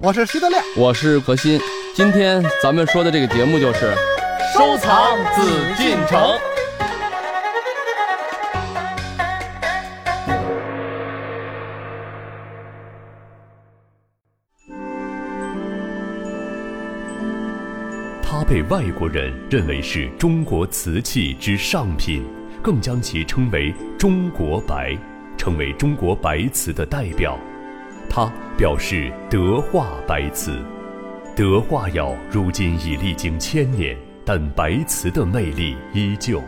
我是徐德亮，我是何鑫。今天咱们说的这个节目就是收藏紫禁城。它被外国人认为是中国瓷器之上品，更将其称为“中国白”，成为中国白瓷的代表。它表示德化白瓷，德化窑如今已历经千年，但白瓷的魅力依旧。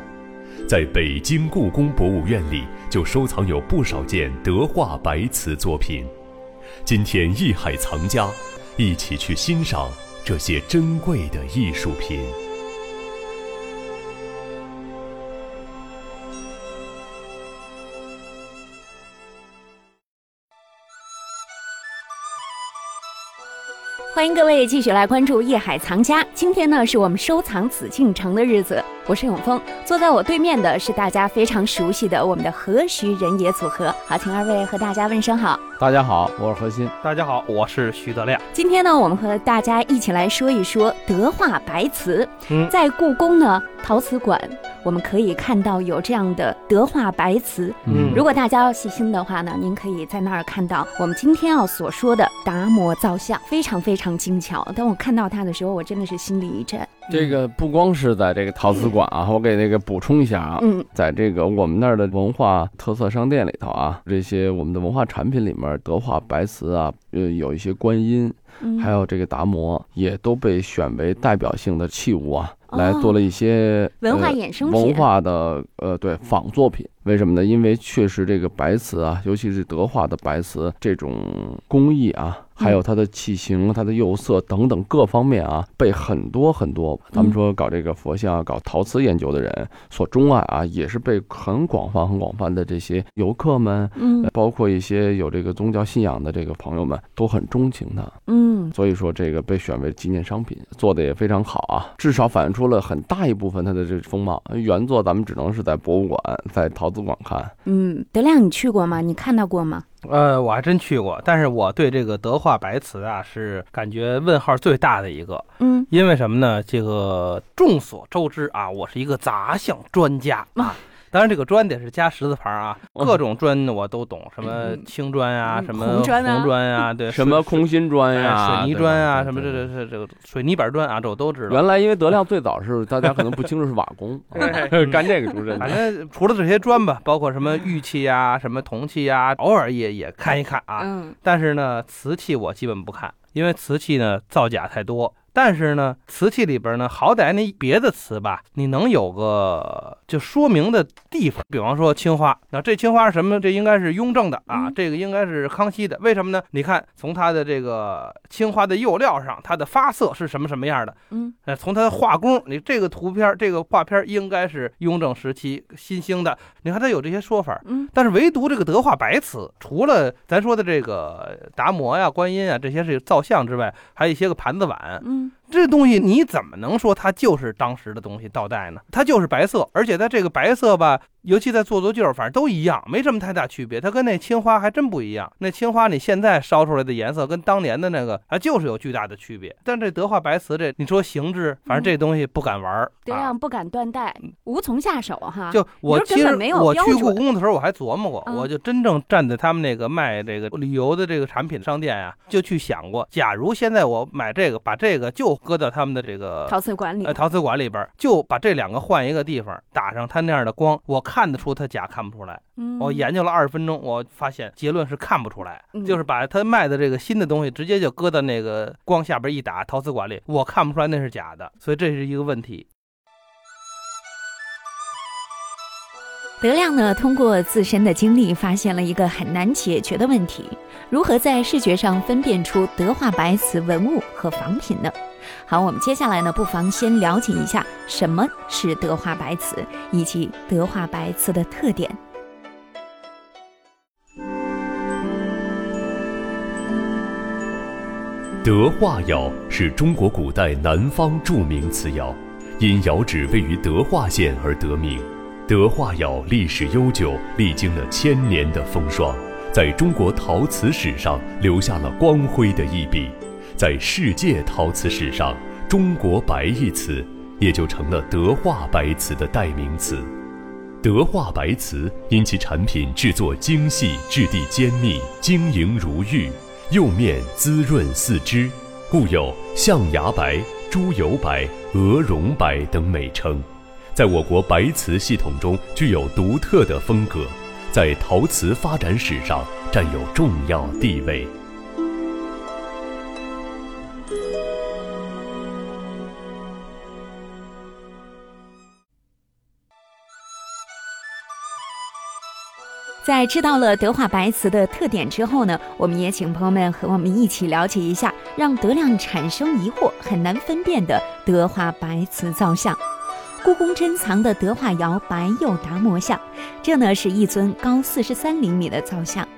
在北京故宫博物院里，就收藏有不少件德化白瓷作品。今天艺海藏家，一起去欣赏这些珍贵的艺术品。欢迎各位继续来关注《夜海藏家》。今天呢，是我们收藏紫禁城的日子。我是永峰，坐在我对面的是大家非常熟悉的我们的何徐人也组合。好，请二位和大家问声好。大家好，我是何鑫。大家好，我是徐德亮。今天呢，我们和大家一起来说一说德化白瓷。嗯，在故宫呢陶瓷馆，我们可以看到有这样的德化白瓷。嗯如果大家要细心的话呢，您可以在那儿看到我们今天要所说的达摩造像，非常非常精巧。当我看到它的时候，我真的是心里一震。这个不光是在这个陶瓷馆啊，我给那个补充一下啊，嗯，在这个我们那儿的文化特色商店里头啊，这些我们的文化产品里面，德化白瓷啊，呃，有一些观音，嗯还有这个达摩，也都被选为代表性的器物啊，哦来做了一些文化呃衍生品文化的呃对仿作品。为什么呢？因为确实这个白瓷啊，尤其是德化的白瓷这种工艺啊，还有它的器型、它的釉色等等各方面啊，被很多很多咱们说搞这个佛像、搞陶瓷研究的人所钟爱啊，也是被很广泛、很广泛的这些游客们，嗯呃包括一些有这个宗教信仰的这个朋友们，都很钟情它。嗯所以说这个被选为纪念商品，做的也非常好啊，至少反映出了很大一部分它的这风貌。原作咱们只能是在博物馆、在陶瓷馆看。嗯，德亮，你去过吗？你看到过吗？呃，我还真去过，但是我对这个德化白瓷啊是感觉问号最大的一个，嗯因为什么呢？这个众所周知啊，我是一个杂项专家啊。当然，这个砖得是加十字旁啊，哦各种砖我都懂，什么青砖啊，嗯什么红砖啊对，什么空心砖呀、哎水泥砖啊，什么这这这这个水泥板砖啊，这我都知道。原来因为德亮最早是大家可能不清楚是瓦工，对干这个出身反。正除了这些砖吧，包括什么玉器呀、什么铜器呀，偶尔也也看一看啊。嗯但是呢，瓷器我基本不看，因为瓷器呢造假太多。但是呢，瓷器里边呢，好歹那别的瓷吧，你能有个就说明的地方。比方说青花，那这青花是什么？这应该是雍正的啊，嗯这个应该是康熙的。为什么呢？你看从它的这个青花的釉料上，它的发色是什么什么样的？嗯呃，从它的画工，你这个图片这个画片应该是雍正时期新兴的。你看它有这些说法，嗯但是唯独这个德化白瓷，除了咱说的这个达摩呀、观音啊这些是造像之外，还有一些个盘子碗。嗯 Mm. 这东西你怎么能说它就是当时的东西倒带呢？它就是白色，而且它这个白色吧，尤其在做做旧，反正都一样，没什么太大区别。它跟那青花还真不一样。那青花你现在烧出来的颜色跟当年的那个啊，就是有巨大的区别。但这德化白瓷这，你说形制，反正这东西不敢玩儿。啊德亮不敢断代，无从下手哈。就我其实我去故宫的时候，我还琢磨过，嗯我就真正站在他们那个卖这个旅游的这个产品商店啊、就去想过，假如现在我买这个，把这个就搁到他们的这个陶瓷馆里呃，陶瓷馆里边，就把这两个换一个地方，打上它那样的光，我看得出它假，看不出来。嗯我研究了二十分钟，我发现结论是看不出来，嗯就是把他卖的这个新的东西直接就搁到那个光下边一打，陶瓷馆里，我看不出来那是假的，所以这是一个问题。德亮呢，通过自身的经历，发现了一个很难解决的问题：如何在视觉上分辨出德化白瓷文物和仿品呢？好，我们接下来呢，不妨先了解一下什么是德化白瓷，以及德化白瓷的特点。德化窑是中国古代南方著名瓷窑，因窑址位于德化县而得名。德化窑历史悠久，历经了千年的风霜，在中国陶瓷史上留下了光辉的一笔，在世界陶瓷史上，“中国白”一词也就成了德化白瓷的代名词。德化白瓷因其产品制作精细、质地坚密、晶莹如玉，釉面滋润似脂，故有象牙白、猪油白、鹅绒白等美称，在我国白瓷系统中具有独特的风格。在陶瓷发展史上占有重要地位。在知道了德化白瓷的特点之后呢，我们也请朋友们和我们一起了解一下，让德亮产生疑惑、很难分辨的德化白瓷造像。故宫珍藏的德化窑白釉达摩像，这呢是一尊高四十三厘米的造像。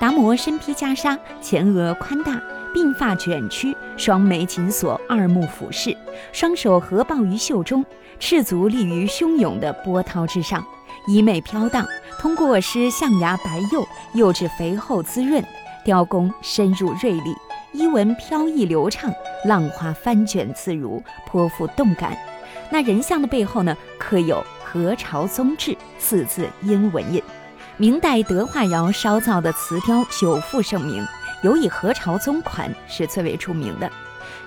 达摩身披袈裟，前额宽大，鬓发卷曲，双眉紧锁，二目俯视，双手合抱于袖中，赤足立于汹涌的波涛之上，衣袂飘荡。通过施象牙白釉，釉质肥厚滋润，雕工深入锐利，衣纹飘逸流畅，浪花翻卷自如，颇富动感。那人像的背后呢，刻有“何朝宗志”四字英文印。明代德化窑烧造的瓷雕久负盛名，尤以何朝宗款是最为出名的。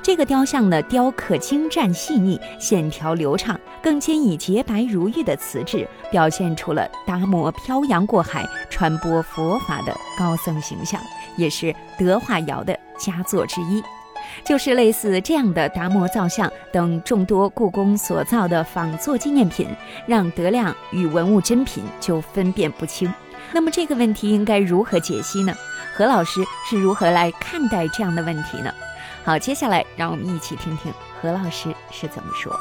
这个雕像呢，雕刻精湛细腻，线条流畅，更兼以洁白如玉的瓷质，表现出了达摩漂洋过海传播佛法的高僧形象，也是德化窑的佳作之一。就是类似这样的达摩造像等众多故宫所造的仿作纪念品，让德亮与文物真品就分辨不清。那么这个问题应该如何解析呢？何老师是如何来看待这样的问题呢？好，接下来让我们一起听听何老师是怎么说。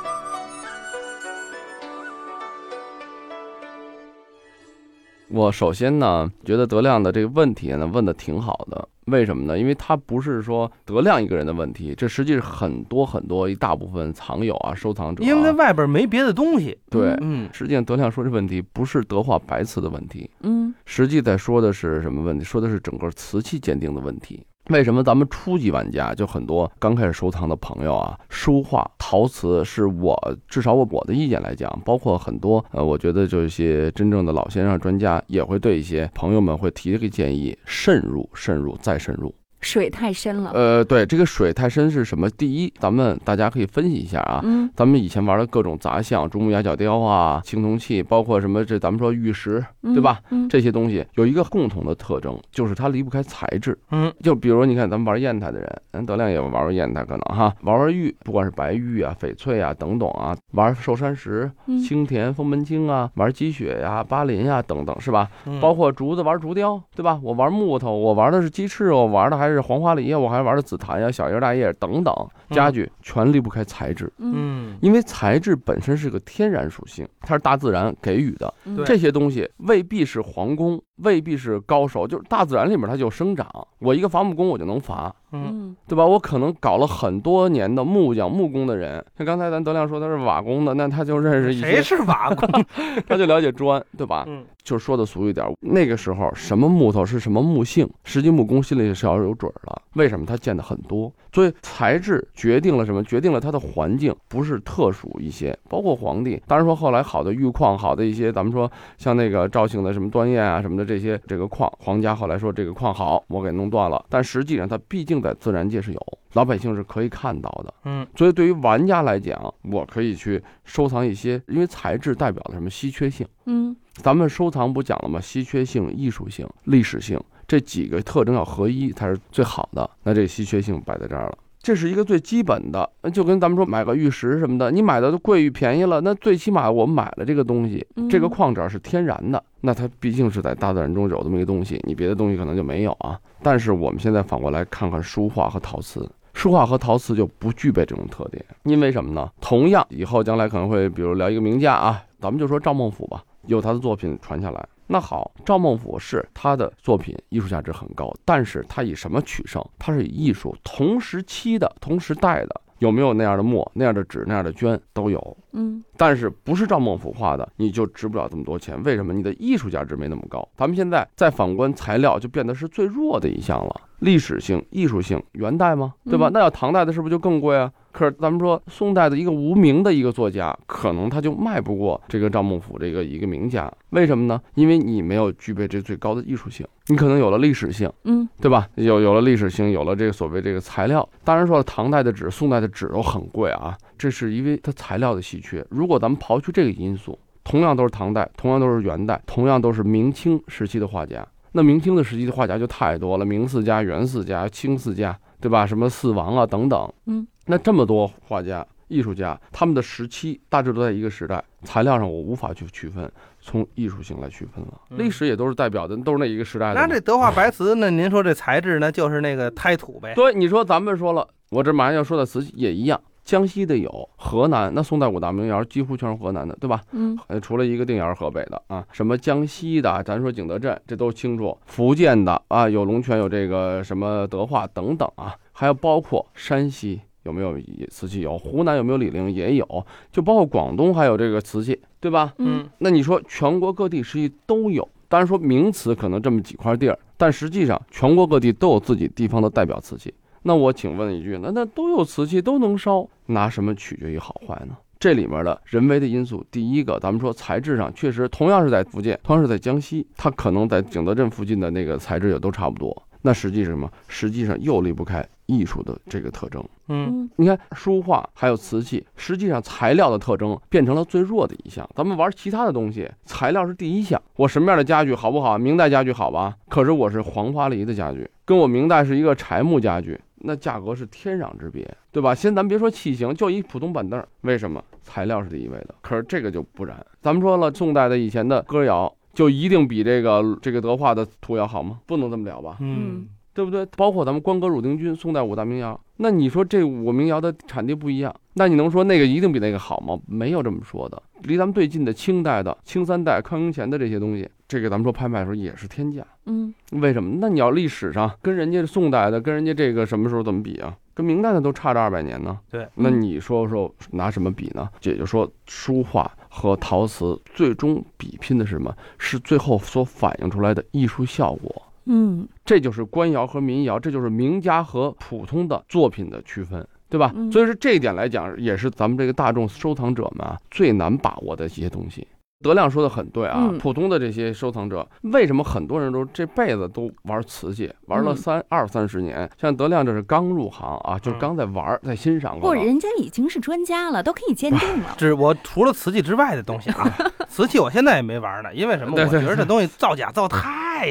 我首先呢，觉得德亮的这个问题呢问的挺好的。为什么呢？因为他不是说德亮一个人的问题，这实际是很多很多一大部分藏友啊、收藏者。因为在外边没别的东西。对，嗯，实际上德亮说这问题不是德化白瓷的问题，嗯，实际在说的是什么问题？说的是整个瓷器鉴定的问题。为什么咱们初级玩家就很多刚开始收藏的朋友啊，书画、陶瓷是我至少我我的意见来讲，包括很多呃，我觉得就一些真正的老先生专家也会对一些朋友们会提这个建议：慎入、慎入再慎入。水太深了。呃，对，这个水太深是什么？第一，咱们大家可以分析一下啊。嗯，咱们以前玩的各种杂项，竹木牙角雕啊，青铜器，包括什么这咱们说玉石，对吧？嗯，这些东西有一个共同的特征，就是它离不开材质。嗯，就比如你看咱们玩砚台的人，咱德亮也玩过砚台，可能哈玩玩玉，不管是白玉啊、翡翠啊等等啊，玩寿山石、青田、封门青啊，玩积雪呀、巴林呀等等，是吧？包括竹子玩竹雕，对吧？我玩木头，我玩的是鸡翅，我玩的还是黄花梨呀，我还。还玩的紫檀呀、小叶大叶等等家具，全离不开材质。嗯，因为材质本身是个天然属性，它是大自然给予的。这些东西未必是皇宫，未必是高手，就是大自然里面它就生长。我一个伐木工，我就能伐。嗯，对吧？我可能搞了很多年的木匠、木工的人，像刚才咱德亮说他是瓦工的，那他就认识一些。谁是瓦工？他就了解砖，对吧？嗯，就说的俗一点，那个时候什么木头是什么木性，实际木工心里是要有准儿的。为什么他见的很多？所以材质决定了什么？决定了它的环境不是特殊一些。包括皇帝，当然说后来好的玉矿，好的一些，咱们说像那个赵姓的什么端砚啊什么的这些这个矿，皇家后来说这个矿好，我给弄断了。但实际上它毕竟在自然界是有，老百姓是可以看到的。嗯，所以对于玩家来讲，我可以去收藏一些，因为材质代表了什么稀缺性。嗯，咱们收藏不讲了吗？稀缺性、艺术性、历史性。这几个特征要合一才是最好的，那这稀缺性摆在这儿了，这是一个最基本的，就跟咱们说买个玉石什么的，你买的都贵与便宜了，那最起码我们买了这个东西，这个矿址是天然的，那它毕竟是在大自然中有这么一个东西，你别的东西可能就没有啊。但是我们现在反过来看看书画和陶瓷，书画和陶瓷就不具备这种特点，因为什么呢？同样以后将来可能会比如聊一个名家啊，咱们就说赵孟俯吧，有他的作品传下来。那好，赵孟俯是他的作品艺术价值很高，但是他以什么取胜？他是以艺术同时期的、同时代的有没有那样的墨、那样的纸、那样的绢都有。嗯但是不是赵孟俯画的，你就值不了这么多钱。为什么？你的艺术价值没那么高。咱们现在再反观材料，就变得是最弱的一项了。历史性、艺术性，元代吗？对吧？嗯那要唐代的，是不是就更贵啊？可是咱们说宋代的一个无名的一个作家，可能他就卖不过这个赵孟俯这个一个名家。为什么呢？因为你没有具备这最高的艺术性，你可能有了历史性。嗯对吧？有有了历史性，有了这个所谓这个材料。当然说了，唐代的纸、宋代的纸都很贵啊，这是因为它材料的稀缺。如果咱们刨去这个因素，同样都是唐代，同样都是元代，同样都是明清时期的画家，那明清的时期的画家就太多了，明四家、元四家、清四家，对吧？什么四王啊等等，嗯，那这么多画家。艺术家他们的时期大致都在一个时代，材料上我无法去区分，从艺术性来区分了。嗯历史也都是代表的，都是那一个时代的嘛。那这德化白瓷那？您说这材质呢，就是那个胎土呗？对，你说咱们说了，我这马上要说的瓷器也一样，江西的有，河南那宋代五大名窑几乎全是河南的，对吧？嗯呃，除了一个定窑是河北的啊，什么江西的，咱说景德镇，这都清楚。福建的啊，有龙泉，有这个什么德化等等啊，还有包括山西有没有瓷器？有，湖南有没有醴陵？也有，就包括广东还有这个瓷器，对吧？嗯那你说全国各地实际都有，当然说名瓷可能这么几块地儿，但实际上全国各地都有自己地方的代表瓷器。那我请问一句，那那都有瓷器都能烧，拿什么取决于好坏呢？这里面的人为的因素，第一个，咱们说材质上确实同样是在福建，同样是在江西，它可能在景德镇附近的那个材质也都差不多。那实际是什么？实际上又离不开艺术的这个特征。嗯嗯你看书画还有瓷器，实际上材料的特征变成了最弱的一项。咱们玩其他的东西，材料是第一项。我什么样的家具好不好？明代家具好吧？可是我是黄花梨的家具，跟我明代是一个柴木家具，那价格是天壤之别，对吧？先咱别说器型，就一普通板凳，为什么？材料是第一位的。可是这个就不然。咱们说了，宋代的以前的歌谣。就一定比这个这个德化的图要好吗？不能这么聊吧？嗯对不对？包括咱们关歌、汝定军、宋代五大名窑，那你说这五个民谣的产地不一样，那你能说那个一定比那个好吗？没有这么说的。离咱们最近的清代的、清三代、康雍乾的这些东西，这个咱们说拍卖的时候也是天价。嗯为什么？那你要历史上跟人家宋代的、跟人家这个什么时候怎么比啊？跟明代的都差着二百年呢。对，那你说说拿什么比呢？也就是说，书画和陶瓷最终比拼的是什么？是最后所反映出来的艺术效果。嗯这就是官窑和民窑，这就是名家和普通的作品的区分，对吧？嗯所以说这一点来讲，也是咱们这个大众收藏者们啊最难把握的一些东西。德亮说的很对啊，嗯普通的这些收藏者，为什么很多人都这辈子都玩瓷器，玩了嗯三、二三十年？像德亮这是刚入行啊，就是刚在玩，在欣赏不。人家已经是专家了，都可以鉴定了。这我除了瓷器之外的东西啊，瓷器我现在也没玩呢，因为什么？我觉得这东西造假造太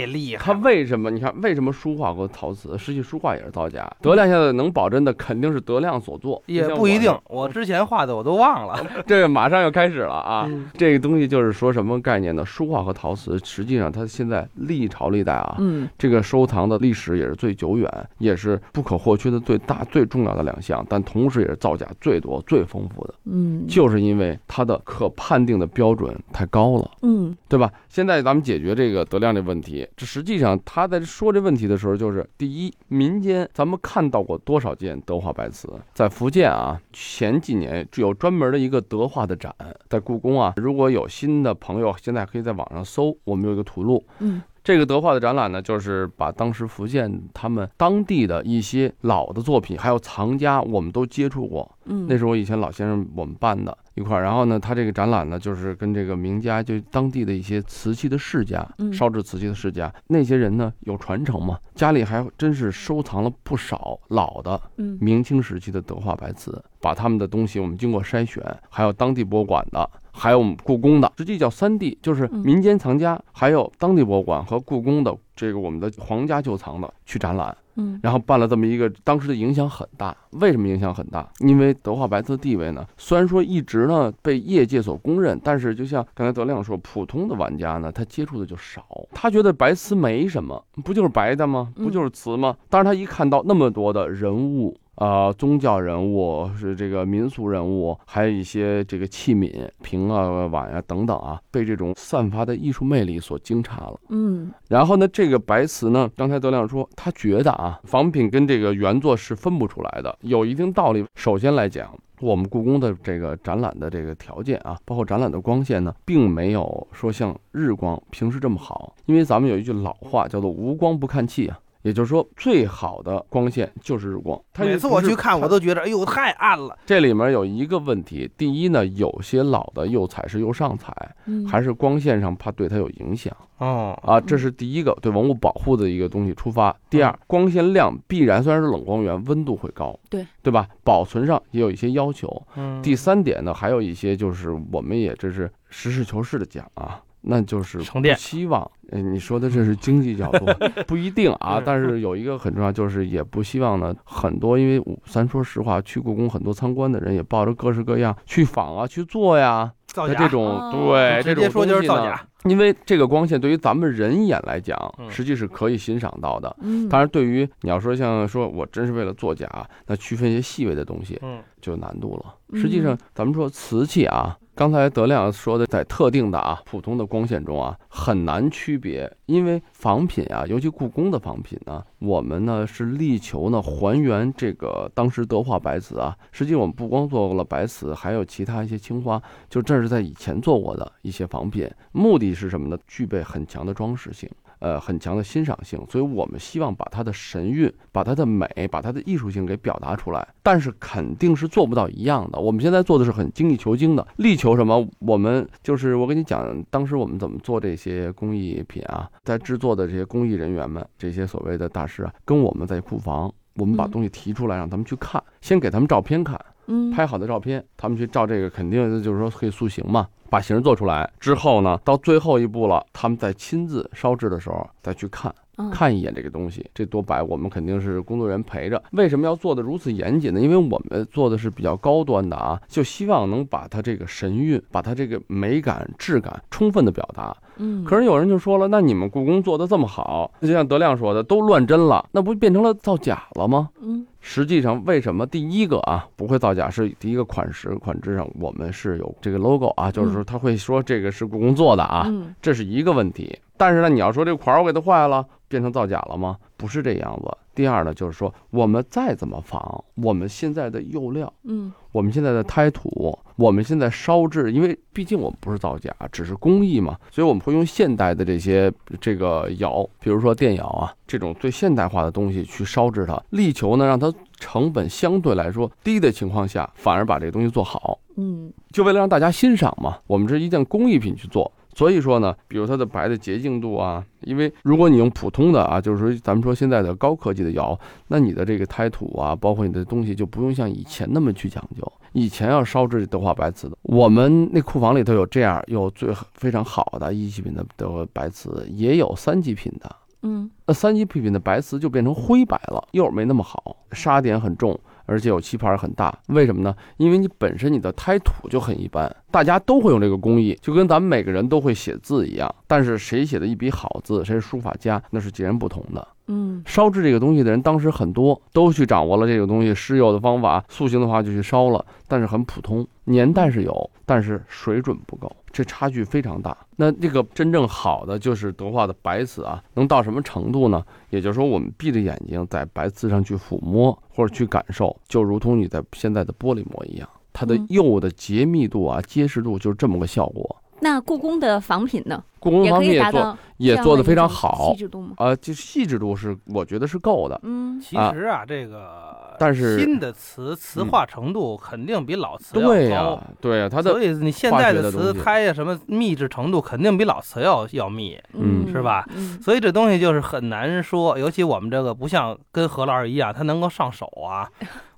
厉害他。为什么？你看，为什么书画和陶瓷，实际书画也是造假？德亮现在能保真的，肯定是德亮所做，也不一定我之前画的我都忘了。这个马上要开始了啊！嗯这个东西就是说什么概念呢？书画和陶瓷，实际上它现在历朝历代啊，嗯这个收藏的历史也是最久远，也是不可或缺的最大、最重要的两项，但同时也是造假最多、最丰富的，嗯就是因为它的可判定的标准太高了。嗯对吧？现在咱们解决这个德亮这问题，这实际上他在说这问题的时候，就是第一，民间咱们看到过多少件德化白瓷？在福建啊，前几年有专门的一个德化的展，在故宫啊。如果有新的朋友，现在可以在网上搜，我们有一个图录。嗯这个德化的展览呢，就是把当时福建他们当地的一些老的作品，还有藏家，我们都接触过。嗯，那是我以前老先生我们办的一块儿，然后呢，他这个展览呢，就是跟这个名家，就当地的一些瓷器的世家嗯，烧制瓷器的世家，那些人呢有传承嘛，家里还真是收藏了不少老的嗯。明清时期的德化白瓷，把他们的东西我们经过筛选，还有当地博物馆的，还有我们故宫的，实际叫三地，就是嗯。民间藏家，还有当地博物馆和故宫的这个我们的皇家旧藏的去展览。嗯然后办了这么一个，当时的影响很大。为什么影响很大？因为德化白瓷的地位呢，虽然说一直呢被业界所公认，但是就像刚才德亮说，普通的玩家呢，他接触的就少，他觉得白瓷没什么，不就是白的吗？不就是瓷吗？但是，他一看到那么多的人物。呃宗教人物，是这个民俗人物，还有一些这个器皿、瓶啊、碗啊等等啊，被这种散发的艺术魅力所惊诧了。嗯然后呢，这个白瓷呢，刚才德亮说，他觉得啊，仿品跟这个原作是分不出来的，有一定道理。首先来讲，我们故宫的这个展览的这个条件啊，包括展览的光线呢，并没有说像日光平时这么好，因为咱们有一句老话叫做“无光不看气”啊。也就是说，最好的光线就是日光。它每次我去看，我都觉得，哎呦，太暗了。这里面有一个问题，第一呢，有些老的釉彩是釉上彩，嗯，还是光线上怕对它有影响。哦，啊，这是第一个对文物保护的一个东西出发。第二，光线亮必然虽然是冷光源，温度会高，对对吧？保存上也有一些要求。嗯，第三点呢，还有一些就是我们也这是实事求是的讲啊，那就是不充电希望，呃，你说的这是经济角度，不一定啊。但是有一个很重要，就是也不希望呢，很多因为咱说实话，去故宫很多参观的人也抱着各式各样去访啊、去做呀，造假那这种哦对这种直接说就是东西呢造假。因为这个光线对于咱们人眼来讲，嗯实际是可以欣赏到的。嗯，当然，对于你要说像说我真是为了作假，那区分一些细微的东西嗯就有难度了。嗯实际上，咱们说瓷器啊，刚才德亮说的，在特定的啊普通的光线中啊，很难区别，因为仿品啊，尤其故宫的仿品呢，我们呢是力求呢还原这个当时德化白瓷啊。实际我们不光做了白瓷，还有其他一些青花，就这是在以前做过的一些仿品，目的是什么呢？具备很强的装饰性。呃，很强的欣赏性，所以我们希望把它的神韵、把它的美、把它的艺术性给表达出来。但是肯定是做不到一样的。我们现在做的是很精益求精的，力求什么？我们就是我跟你讲，当时我们怎么做这些工艺品啊，在制作的这些工艺人员们，这些所谓的大师啊，跟我们在库房，我们把嗯东西提出来让他们去看，先给他们照片看，嗯拍好的照片，他们去照这个，肯定就是说可以塑形嘛，把形做出来之后呢，到最后一步了，他们再亲自烧制的时候再去看。嗯看一眼这个东西，这多白，我们肯定是工作人员陪着。为什么要做的如此严谨呢？因为我们做的是比较高端的啊，就希望能把它这个神韵，把它这个美感、质感充分的表达。嗯，可是有人就说了，那你们故宫做的这么好，就像德亮说的，都乱真了，那不变成了造假了吗？嗯实际上，为什么第一个啊不会造假？是第一个款式款式上我们是有这个 logo 啊，就是说他会说这个是故宫做的啊，嗯这是一个问题。但是呢，你要说这个款儿我给它坏了，变成造假了吗？不是这样子。第二呢，就是说我们再怎么仿，我们现在的釉料，嗯我们现在的胎土，我们现在烧制，因为毕竟我们不是造假，只是工艺嘛，所以我们会用现代的这些这个窑，比如说电窑啊这种最现代化的东西去烧制它，力求呢让它成本相对来说低的情况下，反而把这个东西做好。嗯就为了让大家欣赏嘛，我们这是一件工艺品去做。所以说呢，比如它的白的洁净度啊，因为如果你用普通的啊，就是说咱们说现在的高科技的窑，那你的这个胎土啊，包括你的东西就不用像以前那么去讲究。以前要烧制德化白瓷的，我们那库房里头有这样有最非常好的一级品的德化白瓷，也有三级品的。嗯那三级品的白瓷就变成灰白了，釉没那么好，砂点很重，而且有气泡很大。为什么呢？因为你本身你的胎土就很一般，大家都会用这个工艺，就跟咱们每个人都会写字一样。但是谁写的一笔好字，谁是书法家，那是截然不同的。嗯烧制这个东西的人，当时很多都去掌握了这个东西施釉的方法，塑形的话就去烧了，但是很普通。年代是有，但是水准不够，这差距非常大。那这个真正好的就是德化的白瓷啊，能到什么程度呢？也就是说，我们闭着眼睛在白瓷上去抚摸或者去感受，就如同你在现在的玻璃膜一样，它的嗯釉的洁密度啊、结实度就是这么个效果。那故宫的仿品呢，故宫也可方面也做也做的非常好细，致度吗？啊，就细致度是我觉得是够的。嗯其实啊，这个但是新的瓷瓷嗯化程度肯定比老瓷要对呀、高。对呀、它的所以你现在的瓷胎呀，什么密制程度肯定比老瓷要要密，嗯是吧？嗯所以这东西就是很难说。尤其我们这个不像跟何老师一样，他能够上手啊，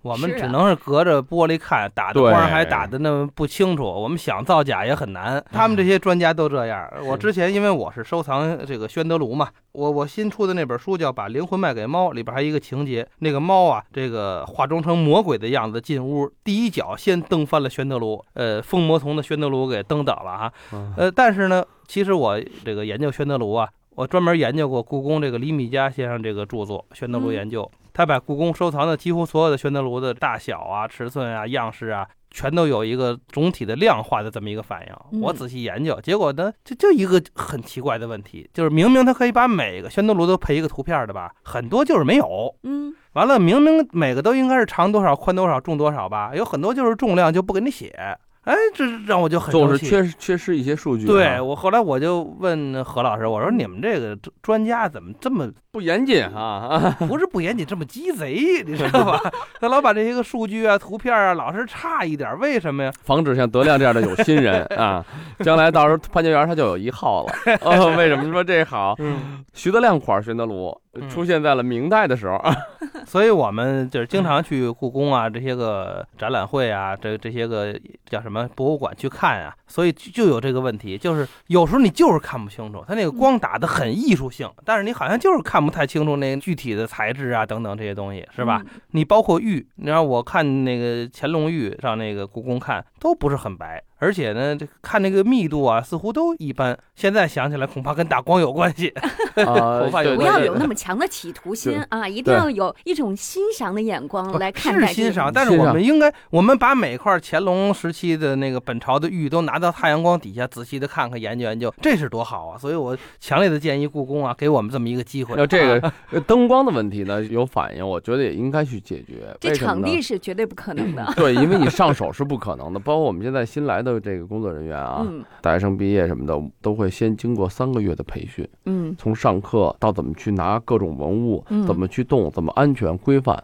我们只能是隔着玻璃看，打的光还打的那么不清楚，我们想造假也很难。他们这些专家都这样。我之前因为我是收藏这个宣德炉嘛，我我新出的那本书叫《把灵魂卖给猫》，里边还有一个情节，那个猫啊，这个化妆成魔鬼的样子进屋，第一脚先蹬翻了宣德炉，呃，风魔从的宣德炉给蹬倒了哈。嗯呃，但是呢，其实我这个研究宣德炉啊，我专门研究过故宫这个李米嘉先生这个著作《宣德炉嗯研究》，他把故宫收藏的几乎所有的宣德炉的大小啊、尺寸啊、样式啊，全都有一个总体的量化的这么一个反应。嗯我仔细研究，结果呢，这就一个很奇怪的问题，就是明明他可以把每个宣德炉都配一个图片的吧，很多就是没有。嗯完了，明明每个都应该是长多少、宽多少、重多少吧，有很多就是重量就不给你写。哎，这让我就很总是。缺失缺失一些数据啊，对我后来我就问何老师，我说你们这个专家怎么这么不严谨啊。不是不严谨，这么鸡贼，你知道吧？他老把这些个数据啊、图片啊，老是差一点，为什么呀？防止像德亮这样的有心人啊，将来到时候潘家园他就有一号了。哦，为什么说这好？嗯，徐德亮款徐德炉嗯出现在了明代的时候，所以我们就是经常去故宫啊，这些个展览会啊，这这些个叫什么博物馆去看啊，所以就就有这个问题，就是有时候你就是看不清楚，它那个光打的很艺术性，但是你好像就是看不太清楚那个具体的材质啊等等这些东西，是吧？？你包括玉，你让我看那个乾隆玉上那个故宫看，都不是很白，而且呢，这看那个密度啊，似乎都一般。现在想起来，恐怕跟打光有关系。啊 头发有对不要有那么强的企图心啊！一定要有一种欣赏的眼光来看待是欣赏，但是我们应该，我们把每块乾隆时期的那个本朝的玉都拿到太阳光底下仔细的看看、研究研究，这是多好啊！所以我强烈的建议故宫啊，给我们这么一个机会。要这个呃灯光的问题呢有反应，我觉得也应该去解决。这场地是绝对不可能的。对，因为你上手是不可能的，包括我们现在新来的这个工作人员啊，嗯大学生毕业什么的，都会先经过三个月的培训，嗯从上课到怎么去拿各种文物，嗯怎么去动，怎么安全规范。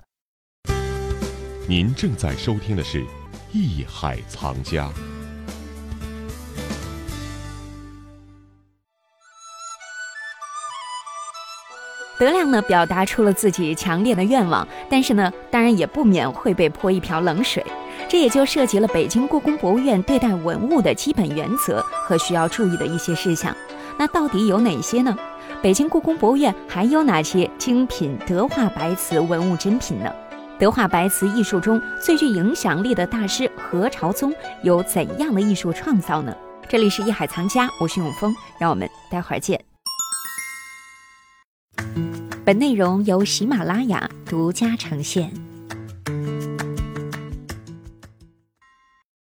您正在收听的是《艺海藏家》。德亮呢表达出了自己强烈的愿望，但是呢，当然也不免会被泼一瓢冷水。这也就涉及了北京故宫博物院对待文物的基本原则和需要注意的一些事项。那到底有哪些呢？北京故宫博物院还有哪些精品德化白瓷文物珍品呢？德化白瓷艺术中最具影响力的大师何朝宗有怎样的艺术创造呢？这里是艺海藏家，我是永峰，让我们待会儿见。本内容由喜马拉雅独家呈现。